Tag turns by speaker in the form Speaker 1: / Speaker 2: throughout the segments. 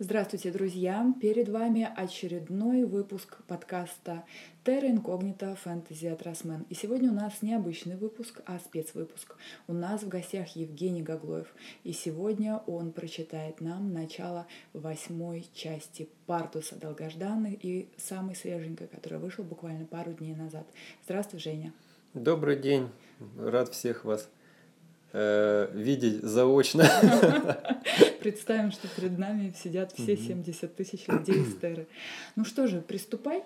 Speaker 1: Здравствуйте, друзья! Перед вами очередной выпуск подкаста Terra Incognita Fantasy Росмен. И сегодня у нас не обычный выпуск, а спецвыпуск. У нас в гостях Евгений Гаглоев. И сегодня он прочитает нам начало восьмой части Партуса долгожданной и самой свеженькой, которая вышла буквально пару дней назад. Здравствуй, Женя!
Speaker 2: Добрый день! Рад всех вас э, видеть заочно.
Speaker 1: Представим, что перед нами сидят все 70 тысяч людей из Терры. Ну что же, приступай.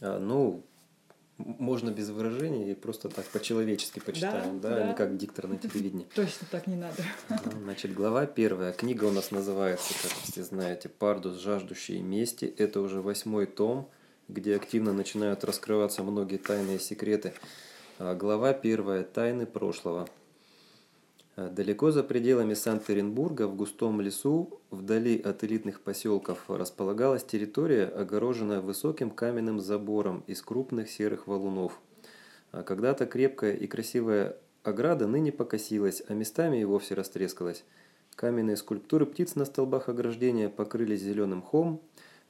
Speaker 2: А, ну, можно без выражений и просто так по-человечески почитаем, да, да? да. не как диктор на телевидении.
Speaker 1: Точно так не надо.
Speaker 2: Значит, глава первая. Книга у нас называется, как все знаете, «Пардус, жаждущие мести». Это уже восьмой том, где активно начинают раскрываться многие тайные секреты. А, глава первая. Тайны прошлого. Э, далеко за пределами Санкт-Петербурга, в густом лесу, вдали от элитных поселков, располагалась территория, огороженная высоким каменным забором из крупных серых валунов. А когда-то крепкая и красивая ограда ныне покосилась, а местами и вовсе растрескалась. Каменные скульптуры птиц на столбах ограждения покрылись зеленым хом,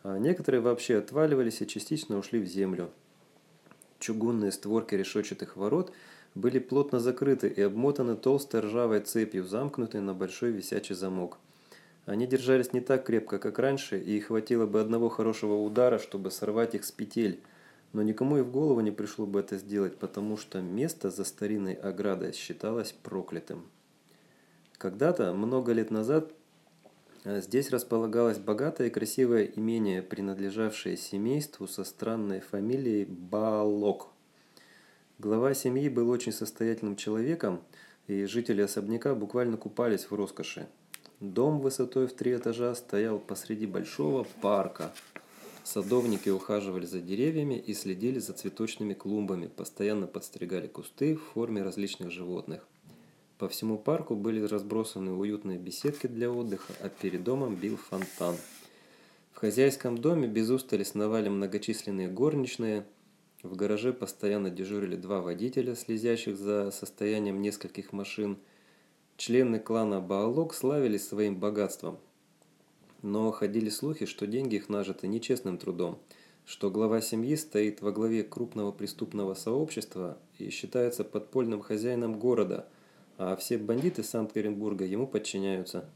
Speaker 2: а некоторые вообще отваливались и частично ушли в землю. Чугунные створки решетчатых ворот – были плотно закрыты и обмотаны толстой ржавой цепью, замкнутой на большой висячий замок. Они держались не так крепко, как раньше, и хватило бы одного хорошего удара, чтобы сорвать их с петель. Но никому и в голову не пришло бы это сделать, потому что место за старинной оградой считалось проклятым. Когда-то, много лет назад, здесь располагалось богатое и красивое имение, принадлежавшее семейству со странной фамилией Балок. Глава семьи был очень состоятельным человеком, и жители особняка буквально купались в роскоши. Дом высотой в три этажа стоял посреди большого парка. Садовники ухаживали за деревьями и следили за цветочными клумбами, постоянно подстригали кусты в форме различных животных. По всему парку были разбросаны уютные беседки для отдыха, а перед домом бил фонтан. В хозяйском доме без устали сновали многочисленные горничные – в гараже постоянно дежурили два водителя, следящих за состоянием нескольких машин. Члены клана Баалок славились своим богатством. Но ходили слухи, что деньги их нажиты нечестным трудом, что глава семьи стоит во главе крупного преступного сообщества и считается подпольным хозяином города, а все бандиты Санкт-Петербурга ему подчиняются.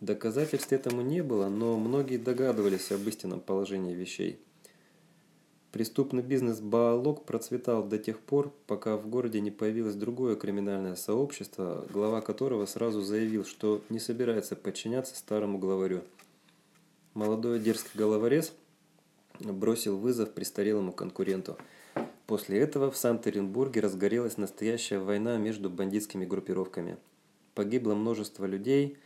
Speaker 2: Доказательств этому не было, но многие догадывались об истинном положении вещей. Преступный бизнес Баалок процветал до тех пор, пока в городе не появилось другое криминальное сообщество, глава которого сразу заявил, что не собирается подчиняться старому главарю. Молодой дерзкий головорез бросил вызов престарелому конкуренту. После этого в Санкт-Петербурге разгорелась настоящая война между бандитскими группировками. Погибло множество людей,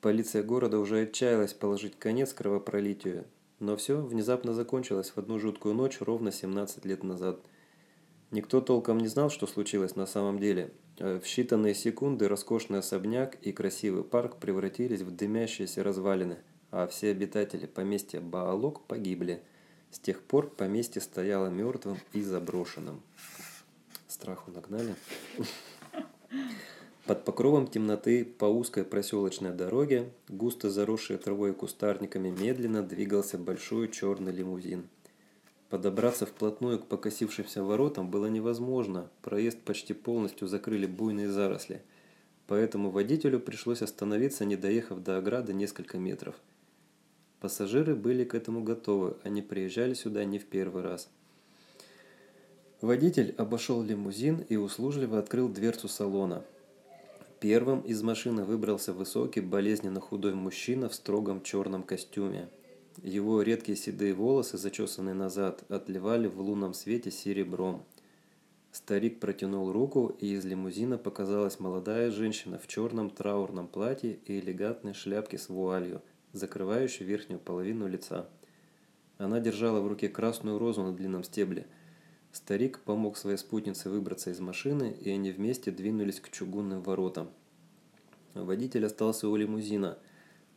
Speaker 2: полиция города уже отчаялась положить конец кровопролитию, но все внезапно закончилось в одну жуткую ночь ровно 17 лет назад. Никто толком не знал, что случилось на самом деле. Э, в считанные секунды роскошный особняк и красивый парк превратились в дымящиеся развалины, а все обитатели поместья Баалок погибли. С тех пор поместье стояло мертвым и заброшенным. Страху нагнали. Под покровом темноты по узкой проселочной дороге, густо заросшей травой и кустарниками, медленно двигался большой черный лимузин. Подобраться вплотную к покосившимся воротам было невозможно, проезд почти полностью закрыли буйные заросли. Поэтому водителю пришлось остановиться, не доехав до ограды несколько метров. Пассажиры были к этому готовы, они приезжали сюда не в первый раз. Водитель обошел лимузин и услужливо открыл дверцу салона – Первым из машины выбрался высокий, болезненно худой мужчина в строгом черном костюме. Его редкие седые волосы, зачесанные назад, отливали в лунном свете серебром. Старик протянул руку, и из лимузина показалась молодая женщина в черном траурном платье и элегантной шляпке с вуалью, закрывающей верхнюю половину лица. Она держала в руке красную розу на длинном стебле – Старик помог своей спутнице выбраться из машины, и они вместе двинулись к чугунным воротам. Водитель остался у лимузина.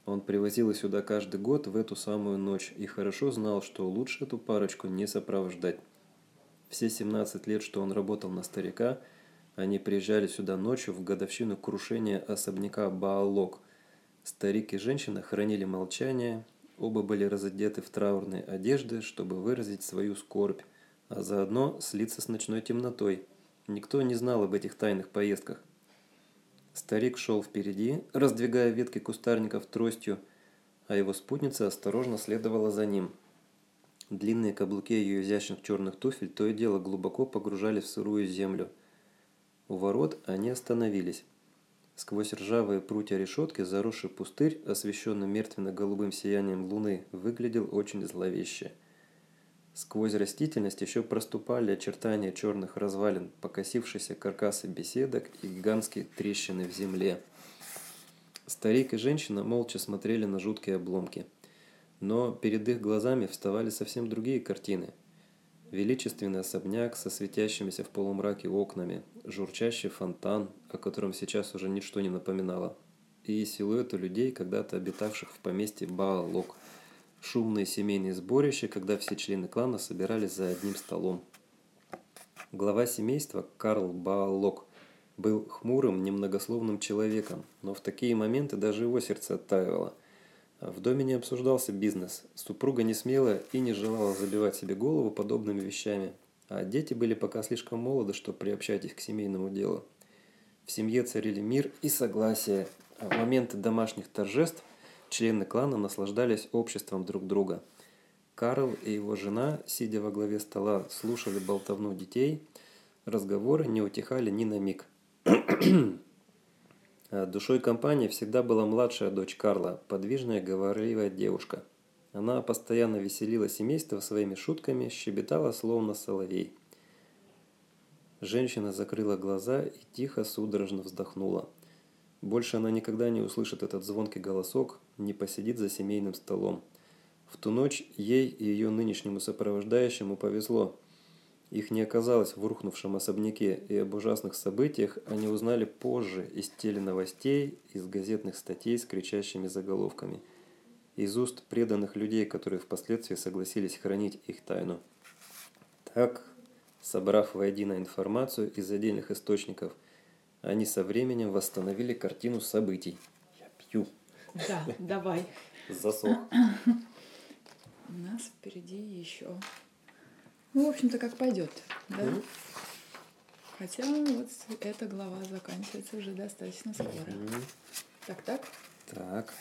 Speaker 2: Он привозил их сюда каждый год в эту самую ночь и хорошо знал, что лучше эту парочку не сопровождать. Все 17 лет, что он работал на старика, они приезжали сюда ночью в годовщину крушения особняка Баалок. Старик и женщина хранили молчание, Оба были разодеты в траурные одежды, чтобы выразить свою скорбь, а заодно слиться с ночной темнотой. Никто не знал об этих тайных поездках. Старик шел впереди, раздвигая ветки кустарников тростью, а его спутница осторожно следовала за ним. Длинные каблуки ее изящных черных туфель то и дело глубоко погружали в сырую землю. У ворот они остановились. Сквозь ржавые прутья решетки заросший пустырь, освещенный мертвенно-голубым сиянием луны, выглядел очень зловеще. Сквозь растительность еще проступали очертания черных развалин, покосившиеся каркасы беседок и гигантские трещины в земле. Старик и женщина молча смотрели на жуткие обломки. Но перед их глазами вставали совсем другие картины. Величественный особняк со светящимися в полумраке окнами, журчащий фонтан, о котором сейчас уже ничто не напоминало, и силуэты людей, когда-то обитавших в поместье Баалок – шумные семейные сборища, когда все члены клана собирались за одним столом. Глава семейства Карл Баалок был хмурым, немногословным человеком, но в такие моменты даже его сердце оттаивало. В доме не обсуждался бизнес, супруга не смела и не желала забивать себе голову подобными вещами, а дети были пока слишком молоды, чтобы приобщать их к семейному делу. В семье царили мир и согласие, а в моменты домашних торжеств Члены клана наслаждались обществом друг друга. Карл и его жена, сидя во главе стола, слушали болтовну детей. Разговоры не утихали ни на миг. Душой компании всегда была младшая дочь Карла, подвижная, говорливая девушка. Она постоянно веселила семейство своими шутками, щебетала словно соловей. Женщина закрыла глаза и тихо, судорожно вздохнула. Больше она никогда не услышит этот звонкий голосок, не посидит за семейным столом. В ту ночь ей и ее нынешнему сопровождающему повезло. Их не оказалось в рухнувшем особняке, и об ужасных событиях они узнали позже из теленовостей, из газетных статей с кричащими заголовками, из уст преданных людей, которые впоследствии согласились хранить их тайну. Так, собрав воедино информацию из отдельных источников – они со временем восстановили картину событий.
Speaker 1: Я пью. Да, давай.
Speaker 2: Засох.
Speaker 1: У нас впереди еще. Ну, в общем-то, как пойдет, да? Mm-hmm. Хотя вот эта глава заканчивается уже достаточно скоро. Mm-hmm. Так, так?
Speaker 2: Так.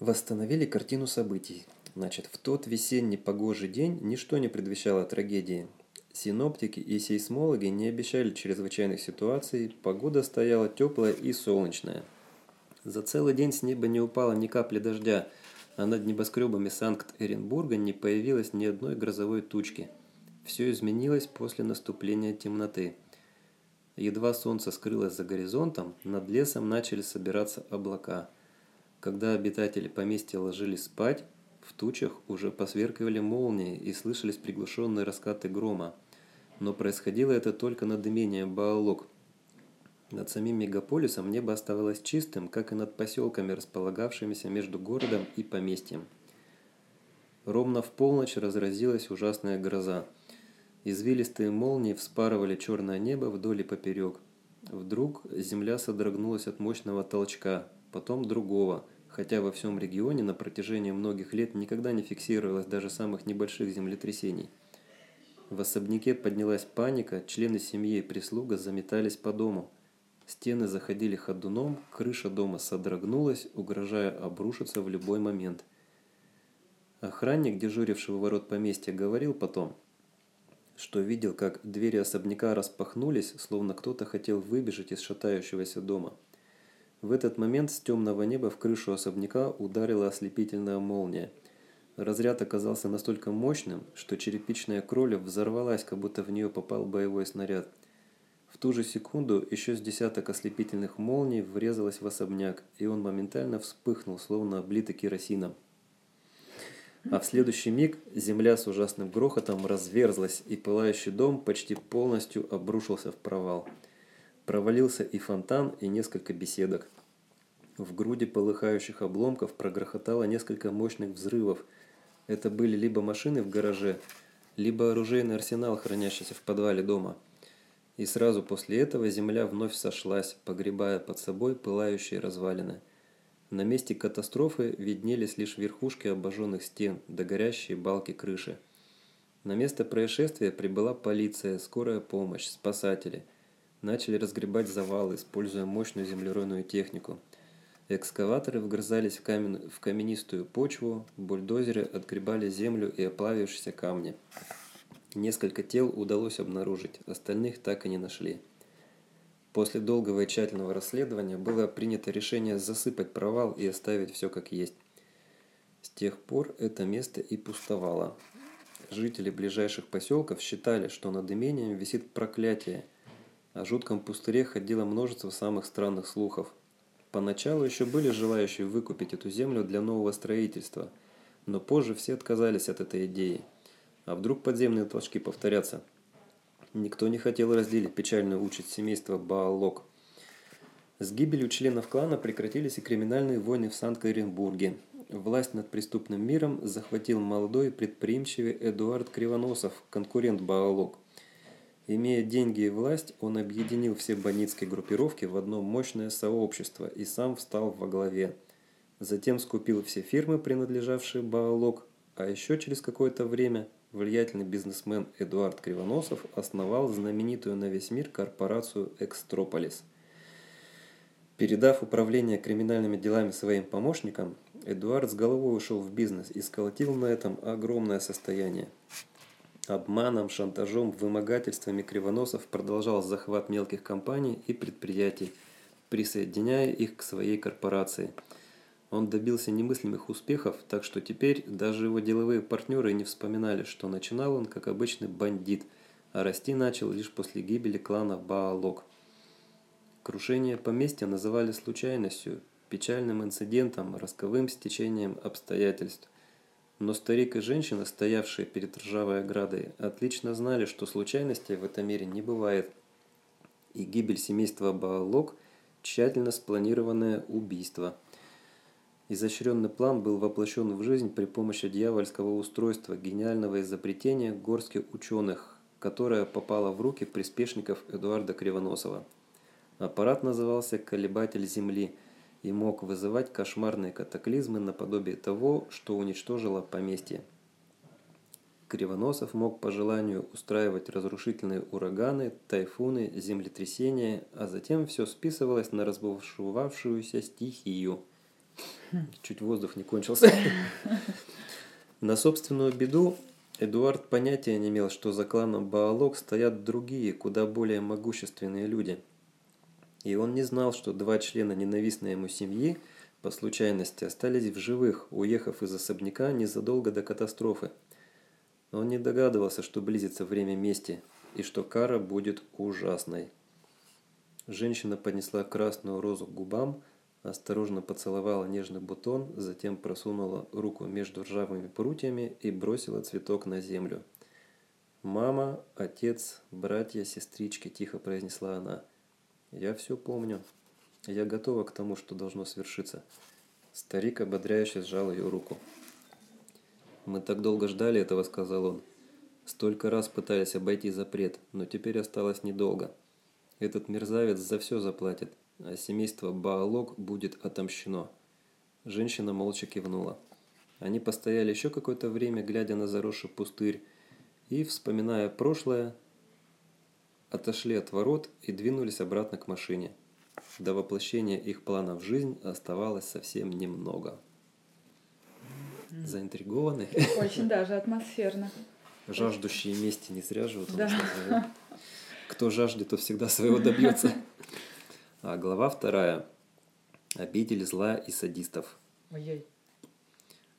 Speaker 2: Восстановили картину событий. Значит, в тот весенний погожий день ничто не предвещало трагедии. Синоптики и сейсмологи не обещали чрезвычайных ситуаций, погода стояла теплая и солнечная. За целый день с неба не упало ни капли дождя, а над небоскребами Санкт-Эренбурга не появилось ни одной грозовой тучки. Все изменилось после наступления темноты. Едва солнце скрылось за горизонтом, над лесом начали собираться облака. Когда обитатели поместья ложились спать, в тучах уже посверкивали молнии и слышались приглушенные раскаты грома – но происходило это только над имением Баалок. Над самим мегаполисом небо оставалось чистым, как и над поселками, располагавшимися между городом и поместьем. Ровно в полночь разразилась ужасная гроза. Извилистые молнии вспарывали черное небо вдоль и поперек. Вдруг земля содрогнулась от мощного толчка, потом другого, хотя во всем регионе на протяжении многих лет никогда не фиксировалось даже самых небольших землетрясений – в особняке поднялась паника, члены семьи и прислуга заметались по дому. Стены заходили ходуном, крыша дома содрогнулась, угрожая обрушиться в любой момент. Охранник, дежуривший у ворот поместья, говорил потом, что видел, как двери особняка распахнулись, словно кто-то хотел выбежать из шатающегося дома. В этот момент с темного неба в крышу особняка ударила ослепительная молния – Разряд оказался настолько мощным, что черепичная кроля взорвалась, как будто в нее попал боевой снаряд. В ту же секунду еще с десяток ослепительных молний врезалось в особняк, и он моментально вспыхнул, словно облитый керосином. А в следующий миг земля с ужасным грохотом разверзлась, и пылающий дом почти полностью обрушился в провал. Провалился и фонтан, и несколько беседок. В груди полыхающих обломков прогрохотало несколько мощных взрывов – это были либо машины в гараже, либо оружейный арсенал, хранящийся в подвале дома. И сразу после этого земля вновь сошлась, погребая под собой пылающие развалины. На месте катастрофы виднелись лишь верхушки обожженных стен да горящие балки крыши. На место происшествия прибыла полиция, скорая помощь, спасатели. Начали разгребать завалы, используя мощную землеройную технику. Экскаваторы вгрызались в, камен... в каменистую почву, бульдозеры отгребали землю и оплавившиеся камни. Несколько тел удалось обнаружить, остальных так и не нашли. После долгого и тщательного расследования было принято решение засыпать провал и оставить все как есть. С тех пор это место и пустовало. Жители ближайших поселков считали, что над имением висит проклятие. О жутком пустыре ходило множество самых странных слухов. Поначалу еще были желающие выкупить эту землю для нового строительства, но позже все отказались от этой идеи. А вдруг подземные толчки повторятся? Никто не хотел разделить печальную участь семейства Баалок. С гибелью членов клана прекратились и криминальные войны в Санкт-Петербурге, власть над преступным миром захватил молодой предприимчивый Эдуард Кривоносов, конкурент Баалок. Имея деньги и власть, он объединил все бандитские группировки в одно мощное сообщество и сам встал во главе. Затем скупил все фирмы, принадлежавшие Баалок, а еще через какое-то время влиятельный бизнесмен Эдуард Кривоносов основал знаменитую на весь мир корпорацию «Экстрополис». Передав управление криминальными делами своим помощникам, Эдуард с головой ушел в бизнес и сколотил на этом огромное состояние. Обманом, шантажом, вымогательствами Кривоносов продолжал захват мелких компаний и предприятий, присоединяя их к своей корпорации. Он добился немыслимых успехов, так что теперь даже его деловые партнеры не вспоминали, что начинал он как обычный бандит, а расти начал лишь после гибели клана Баалок. Крушение поместья называли случайностью, печальным инцидентом, росковым стечением обстоятельств. Но старик и женщина, стоявшие перед ржавой оградой, отлично знали, что случайностей в этом мире не бывает. И гибель семейства Баалок – тщательно спланированное убийство. Изощренный план был воплощен в жизнь при помощи дьявольского устройства, гениального изобретения горских ученых, которое попало в руки приспешников Эдуарда Кривоносова. Аппарат назывался «Колебатель Земли», и мог вызывать кошмарные катаклизмы наподобие того, что уничтожило поместье. Кривоносов мог по желанию устраивать разрушительные ураганы, тайфуны, землетрясения, а затем все списывалось на разбушевавшуюся стихию. Чуть воздух не кончился. На собственную беду Эдуард понятия не имел, что за кланом Баалок стоят другие, куда более могущественные люди – и он не знал, что два члена ненавистной ему семьи по случайности остались в живых, уехав из особняка незадолго до катастрофы. Он не догадывался, что близится время мести и что кара будет ужасной. Женщина поднесла красную розу к губам, осторожно поцеловала нежный бутон, затем просунула руку между ржавыми прутьями и бросила цветок на землю. «Мама, отец, братья, сестрички», – тихо произнесла она – я все помню. Я готова к тому, что должно свершиться. Старик ободряюще сжал ее руку. «Мы так долго ждали этого», — сказал он. «Столько раз пытались обойти запрет, но теперь осталось недолго. Этот мерзавец за все заплатит, семейство Баалок будет отомщено». Женщина молча кивнула. Они постояли еще какое-то время, глядя на заросший пустырь, и, вспоминая прошлое, отошли от ворот и двинулись обратно к машине. До воплощения их плана в жизнь оставалось совсем немного. Заинтригованы?
Speaker 1: Очень даже атмосферно.
Speaker 2: Жаждущие мести не зря живут. Да. Кто жаждет, то всегда своего добьется. А глава вторая. Обитель зла и садистов.
Speaker 1: Ой-ой.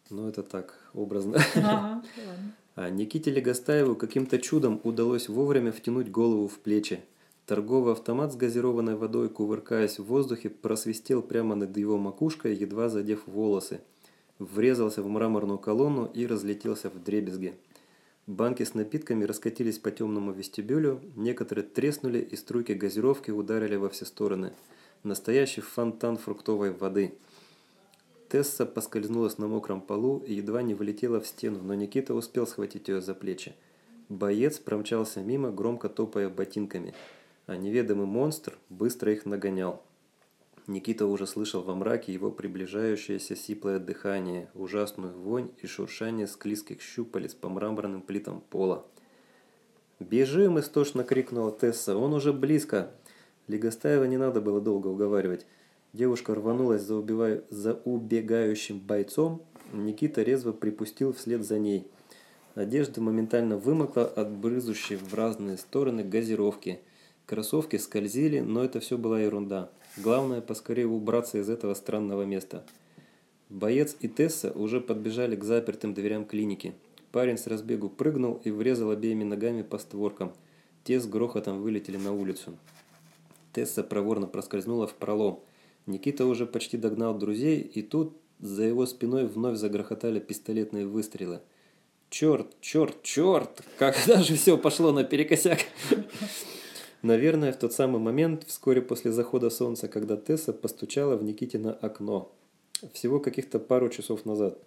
Speaker 2: Ну, это так, образно. Ага. А Никите Легостаеву каким-то чудом удалось вовремя втянуть голову в плечи. Торговый автомат с газированной водой, кувыркаясь в воздухе, просвистел прямо над его макушкой, едва задев волосы. Врезался в мраморную колонну и разлетелся в дребезги. Банки с напитками раскатились по темному вестибюлю, некоторые треснули и струйки газировки ударили во все стороны. Настоящий фонтан фруктовой воды – Тесса поскользнулась на мокром полу и едва не вылетела в стену, но Никита успел схватить ее за плечи. Боец промчался мимо, громко топая ботинками, а неведомый монстр быстро их нагонял. Никита уже слышал во мраке его приближающееся сиплое дыхание, ужасную вонь и шуршание склизких щупалец по мраморным плитам пола. «Бежим!» – истошно крикнула Тесса. «Он уже близко!» Легостаева не надо было долго уговаривать. Девушка рванулась за, убиваю... за убегающим бойцом. Никита резво припустил вслед за ней. Одежда моментально вымокла от брызущей в разные стороны газировки. Кроссовки скользили, но это все была ерунда. Главное поскорее убраться из этого странного места. Боец и Тесса уже подбежали к запертым дверям клиники. Парень с разбегу прыгнул и врезал обеими ногами по створкам. Те с грохотом вылетели на улицу. Тесса проворно проскользнула в пролом. Никита уже почти догнал друзей, и тут за его спиной вновь загрохотали пистолетные выстрелы. «Черт, черт, черт! Когда же все пошло наперекосяк?» Наверное, в тот самый момент, вскоре после захода солнца, когда Тесса постучала в Никитина окно. Всего каких-то пару часов назад.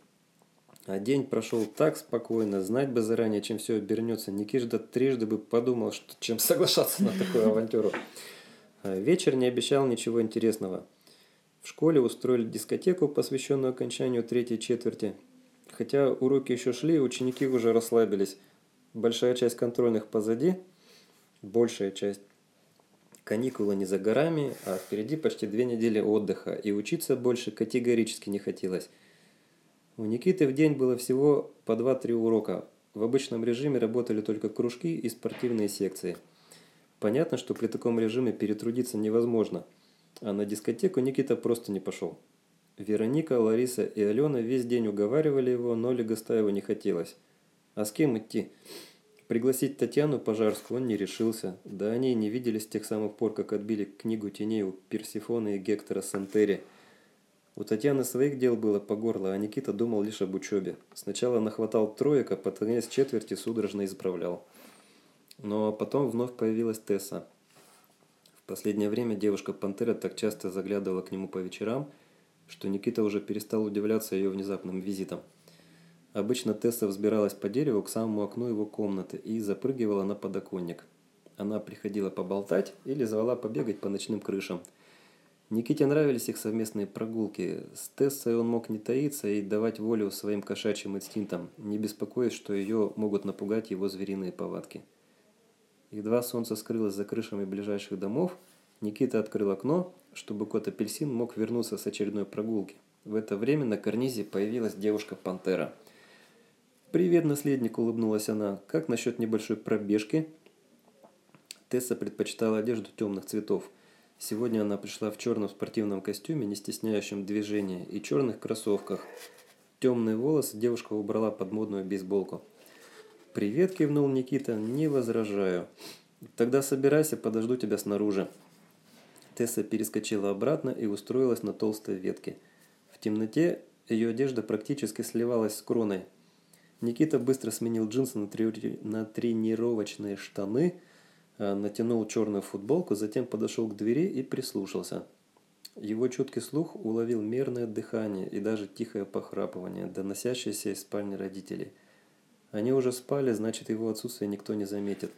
Speaker 2: А день прошел так спокойно, знать бы заранее, чем все обернется. Никижда трижды бы подумал, что чем соглашаться на такую авантюру. А вечер не обещал ничего интересного. В школе устроили дискотеку, посвященную окончанию третьей четверти. Хотя уроки еще шли, ученики уже расслабились. Большая часть контрольных позади, большая часть. Каникулы не за горами, а впереди почти две недели отдыха, и учиться больше категорически не хотелось. У Никиты в день было всего по 2-3 урока. В обычном режиме работали только кружки и спортивные секции – Понятно, что при таком режиме перетрудиться невозможно, а на дискотеку Никита просто не пошел. Вероника, Лариса и Алена весь день уговаривали его, но Легостаеву не хотелось. А с кем идти? Пригласить Татьяну Пожарскую он не решился, да они и не виделись с тех самых пор, как отбили книгу теней у Персифона и Гектора Сантери. У Татьяны своих дел было по горло, а Никита думал лишь об учебе. Сначала нахватал троек, а под конец четверти судорожно исправлял. Но потом вновь появилась Тесса. В последнее время девушка-пантера так часто заглядывала к нему по вечерам, что Никита уже перестал удивляться ее внезапным визитом. Обычно Тесса взбиралась по дереву к самому окну его комнаты и запрыгивала на подоконник. Она приходила поболтать или звала побегать по ночным крышам. Никите нравились их совместные прогулки. С Тессой он мог не таиться и давать волю своим кошачьим инстинктам, не беспокоясь, что ее могут напугать его звериные повадки. Едва солнце скрылось за крышами ближайших домов, Никита открыл окно, чтобы кот Апельсин мог вернуться с очередной прогулки. В это время на карнизе появилась девушка-пантера. «Привет, наследник!» – улыбнулась она. «Как насчет небольшой пробежки?» Тесса предпочитала одежду темных цветов. Сегодня она пришла в черном спортивном костюме, не стесняющем движения, и черных кроссовках. Темные волосы девушка убрала под модную бейсболку. «Привет», – кивнул Никита, – «не возражаю». «Тогда собирайся, подожду тебя снаружи». Тесса перескочила обратно и устроилась на толстой ветке. В темноте ее одежда практически сливалась с кроной. Никита быстро сменил джинсы на, три... на тренировочные штаны, а, натянул черную футболку, затем подошел к двери и прислушался. Его чуткий слух уловил мерное дыхание и даже тихое похрапывание, доносящееся из спальни родителей – они уже спали, значит его отсутствие никто не заметит.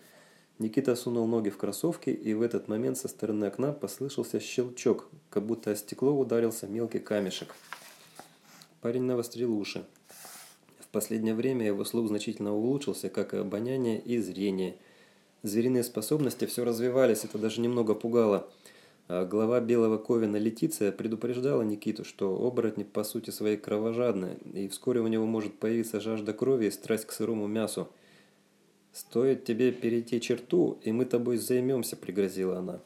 Speaker 2: Никита сунул ноги в кроссовки, и в этот момент со стороны окна послышался щелчок, как будто о стекло ударился мелкий камешек. Парень навострил уши. Последнее время его слух значительно улучшился, как и обоняние и зрение. Звериные способности все развивались, это даже немного пугало – а глава Белого Ковина Летиция предупреждала Никиту, что оборотни по сути своей кровожадны, и вскоре у него может появиться жажда крови и страсть к сырому мясу. «Стоит тебе перейти черту, и мы тобой займемся», – пригрозила она.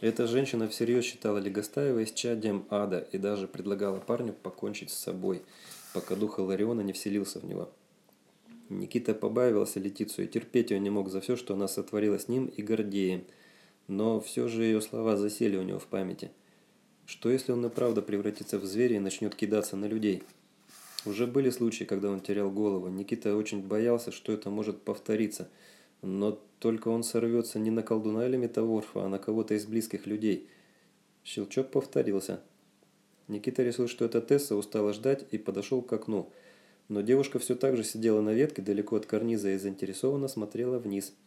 Speaker 2: Эта женщина всерьез считала Легостаева исчадием ада и даже предлагала парню покончить с собой, пока дух Лариона не вселился в него. Никита побаивался Летицию и терпеть ее не мог за все, что она сотворила с ним и Гордеем – но все же ее слова засели у него в памяти. Что если он и правда превратится в зверя и начнет кидаться на людей? Уже были случаи, когда он терял голову. Никита очень боялся, что это может повториться. Но только он сорвется не на колдуна или метаворфа, а на кого-то из близких людей. Щелчок повторился. Никита решил, что это Тесса устала ждать и подошел к окну. Но девушка все так же сидела на ветке далеко от карниза и заинтересованно смотрела вниз –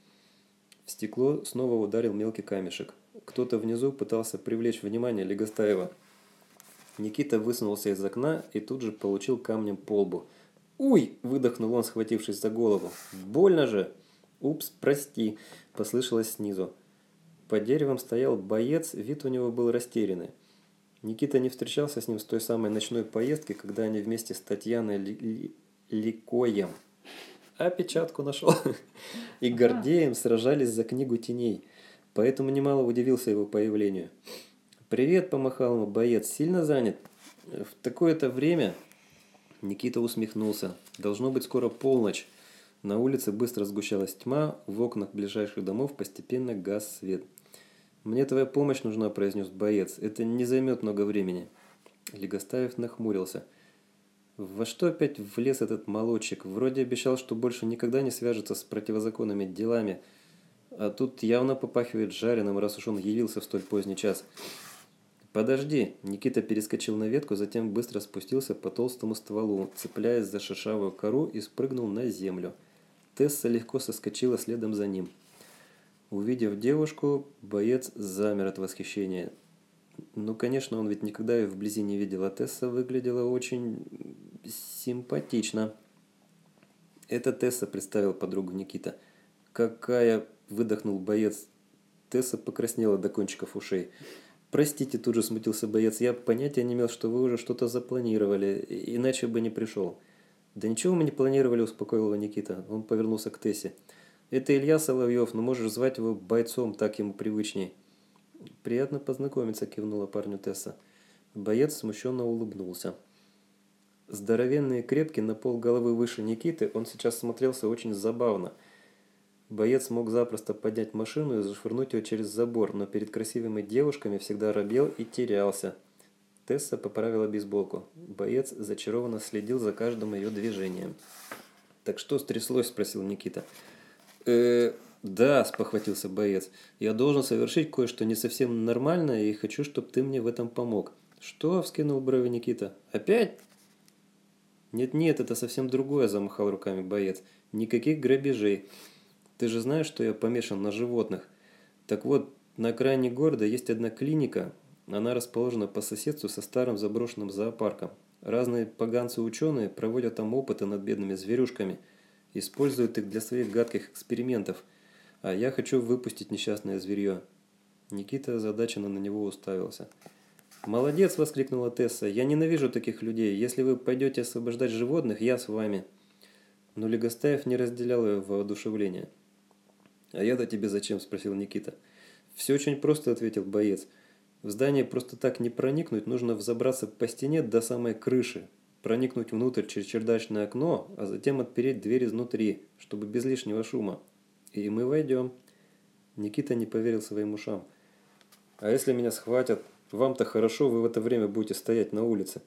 Speaker 2: в стекло снова ударил мелкий камешек. Кто-то внизу пытался привлечь внимание Легостаева. Никита высунулся из окна и тут же получил камнем по лбу. «Уй!» – выдохнул он, схватившись за голову. «Больно же!» «Упс, прости!» – послышалось снизу. Под деревом стоял боец, вид у него был растерянный. Никита не встречался с ним с той самой ночной поездки, когда они вместе с Татьяной Ли Ли Ликоем, а печатку нашел, и Гордеем сражались за книгу теней, поэтому немало удивился его появлению. «Привет!» – помахал ему боец. «Сильно занят?» «В такое-то время...» Никита усмехнулся. «Должно быть скоро полночь». На улице быстро сгущалась тьма, в окнах ближайших домов постепенно гас свет. «Мне твоя помощь нужна», – произнес боец. «Это не займет много времени». Легостаев нахмурился. «Во что опять влез этот молодчик? Вроде обещал, что больше никогда не свяжется с противозаконными делами. А тут явно попахивает жареным, раз уж он явился в столь поздний час». «Подожди!» Никита перескочил на ветку, затем быстро спустился по толстому стволу, цепляясь за шершавую кору и спрыгнул на землю. Тесса легко соскочила следом за ним. Увидев девушку, боец замер от восхищения. Ну, конечно, он ведь никогда ее вблизи не видел, а Тесса выглядела очень симпатично. Это Тесса представил подругу Никита. «Какая!» – выдохнул боец. Тесса покраснела до кончиков ушей. «Простите», – тут же смутился боец, – «я понятия не имел, что вы уже что-то запланировали, иначе бы не пришел». «Да ничего мы не планировали», – успокоил его Никита. Он повернулся к Тессе. Это Илья Соловьев, но можешь звать его бойцом, так ему привычней. Приятно познакомиться, кивнула парню Тесса. Боец смущенно улыбнулся. Здоровенный и крепкий, на пол головы выше Никиты, он сейчас смотрелся очень забавно. Боец мог запросто поднять машину и зашвырнуть ее через забор, но перед красивыми девушками всегда робел и терялся. Тесса поправила бейсболку. Боец зачарованно следил за каждым ее движением. «Так что стряслось?» – спросил Никита. «Никита». Э, да, спохватился боец. Я должен совершить кое-что не совсем нормальное и хочу, чтобы ты мне в этом помог. Что? Вскинул брови Никита. Опять? Нет-нет, это совсем другое, замахал руками боец. Никаких грабежей. Ты же знаешь, что я помешан на животных. Так вот, на окраине города есть одна клиника. Она расположена по соседству со старым заброшенным зоопарком. Разные поганцы-ученые проводят там опыты над бедными зверюшками – Используют их для своих гадких экспериментов. А я хочу выпустить несчастное зверье. Никита озадаченно на него уставился. «Молодец!» – воскликнула Тесса. «Я ненавижу таких людей. Если вы пойдете освобождать животных, я с вами». Но Легостаев не разделял ее воодушевление. «А я-то тебе зачем?» – спросил Никита. «Все очень просто», – ответил боец. «В здание просто так не проникнуть, нужно взобраться по стене до самой крыши, проникнуть внутрь через чердачное окно, а затем отпереть дверь изнутри, чтобы без лишнего шума. И мы войдем. Никита не поверил своим ушам. А если меня схватят? Вам-то хорошо, вы в это время будете стоять на улице.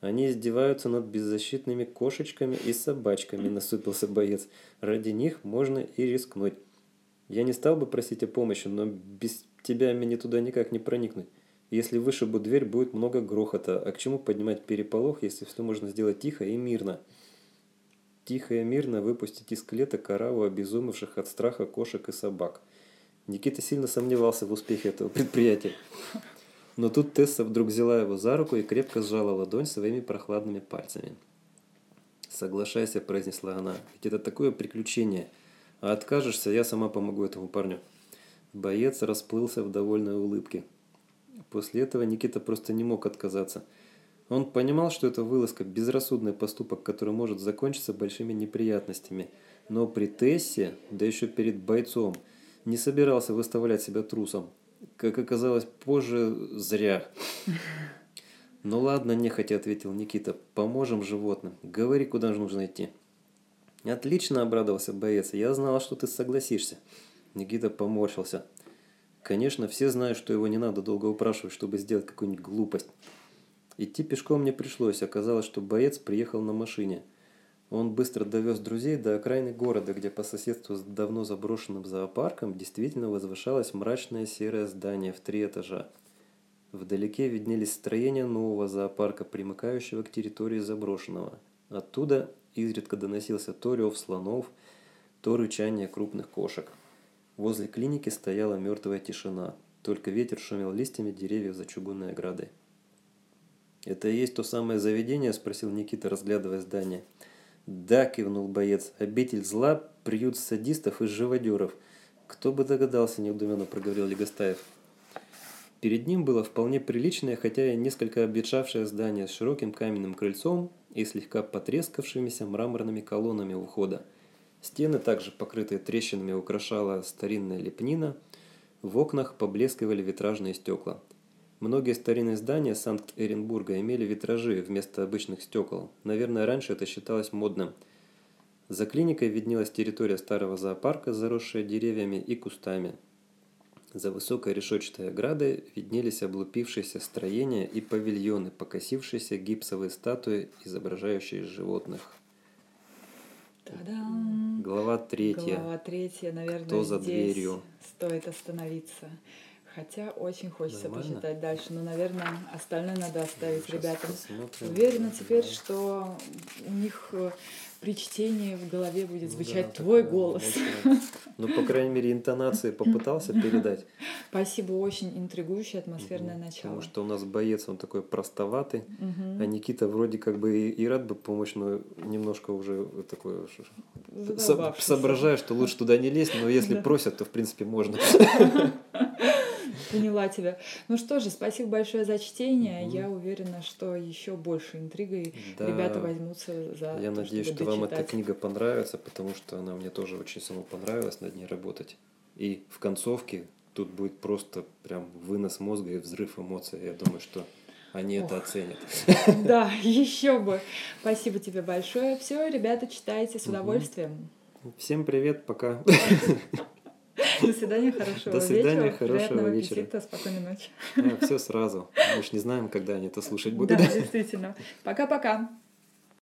Speaker 2: Они издеваются над беззащитными кошечками и собачками, насупился боец. Ради них можно и рискнуть. Я не стал бы просить о помощи, но без тебя мне туда никак не проникнуть. Если вышибу дверь, будет много грохота. А к чему поднимать переполох, если все можно сделать тихо и мирно? Тихо и мирно выпустить из клеток ораву обезумевших от страха кошек и собак. Никита сильно сомневался в успехе этого предприятия. Но тут Тесса вдруг взяла его за руку и крепко сжала ладонь своими прохладными пальцами. «Соглашайся», – произнесла она, – «ведь это такое приключение. А откажешься, я сама помогу этому парню». Боец расплылся в довольной улыбке. После этого Никита просто не мог отказаться. Он понимал, что это вылазка – безрассудный поступок, который может закончиться большими неприятностями. Но при Тессе, да еще перед бойцом, не собирался выставлять себя трусом. Как оказалось позже, зря. «Ну ладно, нехотя», – ответил Никита. «Поможем животным. Говори, куда же нужно идти». «Отлично», – обрадовался боец. «Я знал, что ты согласишься». Никита поморщился. Конечно, все знают, что его не надо долго упрашивать, чтобы сделать какую-нибудь глупость. Идти пешком не пришлось, оказалось, что боец приехал на машине. Он быстро довез друзей до окраины города, где по соседству с давно заброшенным зоопарком действительно возвышалось мрачное серое здание в три этажа. Вдалеке виднелись строения нового зоопарка, примыкающего к территории заброшенного. Оттуда изредка доносился то рев слонов, то рычание крупных кошек. Возле клиники стояла мертвая тишина. Только ветер шумел листьями деревьев за чугунной оградой. «Это и есть то самое заведение?» – спросил Никита, разглядывая здание. «Да», – кивнул боец, – «обитель зла, приют садистов и живодеров». «Кто бы догадался», – неудуменно проговорил Легостаев. Перед ним было вполне приличное, хотя и несколько обветшавшее здание с широким каменным крыльцом и слегка потрескавшимися мраморными колоннами у входа. Стены, также покрытые трещинами, украшала старинная лепнина, в окнах поблескивали витражные стекла. Многие старинные здания Санкт-Эренбурга имели витражи вместо обычных стекол. Наверное, раньше это считалось модным. За клиникой виднелась территория старого зоопарка, заросшая деревьями и кустами – за высокой решетчатой оградой виднелись облупившиеся строения и павильоны, покосившиеся гипсовые статуи, изображающие животных.
Speaker 1: Та-дам!
Speaker 2: Глава третья.
Speaker 1: Глава третья, наверное,
Speaker 2: Кто за
Speaker 1: здесь
Speaker 2: дверью?
Speaker 1: стоит остановиться. Хотя очень хочется
Speaker 2: Нормально?
Speaker 1: почитать дальше, но, наверное, остальное надо оставить
Speaker 2: Сейчас
Speaker 1: ребятам.
Speaker 2: посмотрим.
Speaker 1: Уверена теперь, что у них э, при чтении в голове будет
Speaker 2: Ну
Speaker 1: звучать
Speaker 2: да,
Speaker 1: твой голос.
Speaker 2: очень- Ну, по крайней мере, интонации попытался передать.
Speaker 1: Спасибо, очень интригующее атмосферное
Speaker 2: Мгм.
Speaker 1: начало.
Speaker 2: Потому что у нас боец, он такой простоватый,
Speaker 1: Мгм.
Speaker 2: а Никита вроде как бы и, и рад бы помочь, но немножко уже такой со- соображаю, что лучше туда не лезть, но если
Speaker 1: Да.
Speaker 2: просят, то в принципе можно.
Speaker 1: Поняла тебя. Ну что же, спасибо большое за чтение.
Speaker 2: Мгм.
Speaker 1: Я уверена, что еще больше интригой
Speaker 2: Да.
Speaker 1: ребята возьмутся за
Speaker 2: Я
Speaker 1: то,
Speaker 2: надеюсь, что вам эта
Speaker 1: дочитать.
Speaker 2: книга понравится, потому что она мне тоже очень самому понравилась над ней работать. И в концовке тут будет просто прям вынос мозга и взрыв эмоций. Я думаю, что они это
Speaker 1: Ох.
Speaker 2: оценят.
Speaker 1: Да, еще бы. Спасибо тебе большое. Все, ребята, читайте с удовольствием.
Speaker 2: Всем привет, пока.
Speaker 1: До свидания, хорошего
Speaker 2: До свидания,
Speaker 1: вечера.
Speaker 2: хорошего
Speaker 1: приятного
Speaker 2: вечера.
Speaker 1: аппетита, спокойной ночи.
Speaker 2: Все сразу. Мы ж не знаем, когда они это слушать
Speaker 1: Да,
Speaker 2: будут.
Speaker 1: действительно. Пока-пока.